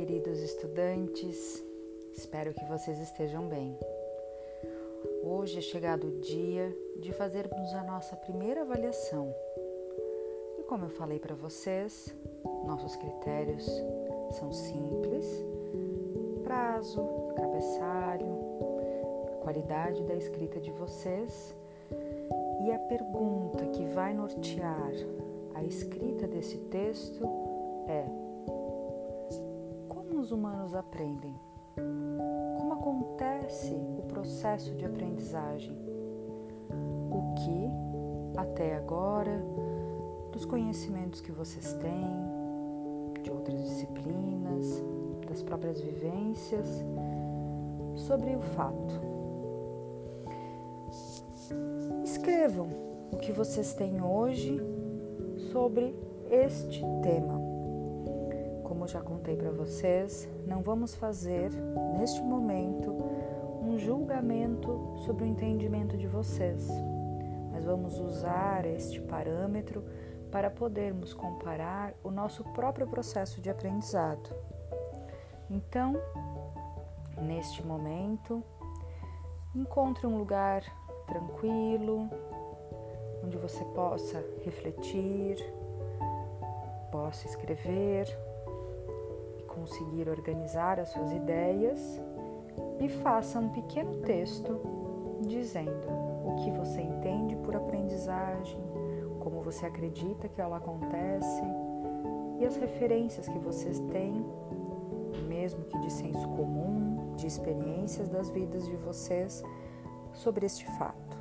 queridos estudantes, espero que vocês estejam bem. Hoje é chegado o dia de fazermos a nossa primeira avaliação. E como eu falei para vocês, nossos critérios são simples: prazo, cabeçalho, qualidade da escrita de vocês e a pergunta que vai nortear a escrita desse texto é: Como os humanos aprendem? Como acontece o processo de aprendizagem? O que, até agora, dos conhecimentos que vocês têm, de outras disciplinas, das próprias vivências, sobre o fato? Escrevam o que vocês têm hoje sobre este tema. Já contei para vocês, não vamos fazer neste momento um julgamento sobre o entendimento de vocês, mas vamos usar este parâmetro para podermos comparar o nosso próprio processo de aprendizado. Então, neste momento, encontre um lugar tranquilo, onde você possa refletir, possa escrever conseguir organizar as suas ideias e faça um pequeno texto dizendo o que você entende por aprendizagem, como você acredita que ela acontece e as referências que vocês têm, mesmo que de senso comum, de experiências das vidas de vocês sobre este fato.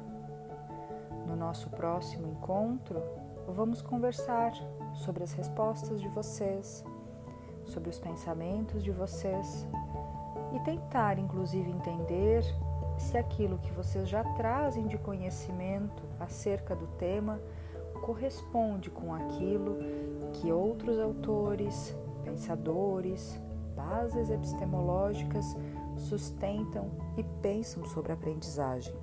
No nosso próximo encontro, vamos conversar sobre as respostas de vocês, sobre os pensamentos de vocês e tentar, inclusive, entender se aquilo que vocês já trazem de conhecimento acerca do tema corresponde com aquilo que outros autores, pensadores, bases epistemológicas sustentam e pensam sobre a aprendizagem.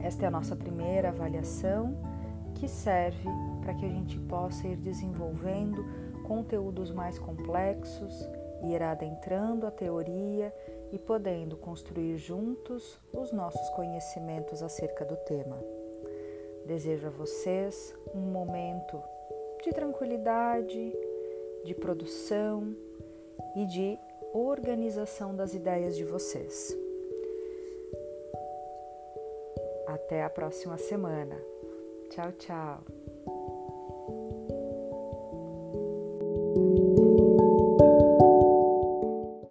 Esta é a nossa primeira avaliação que serve para que a gente possa ir desenvolvendo conteúdos mais complexos, ir adentrando a teoria e podendo construir juntos os nossos conhecimentos acerca do tema. Desejo a vocês um momento de tranquilidade, de produção e de organização das ideias de vocês. Até a próxima semana. Tchau, tchau.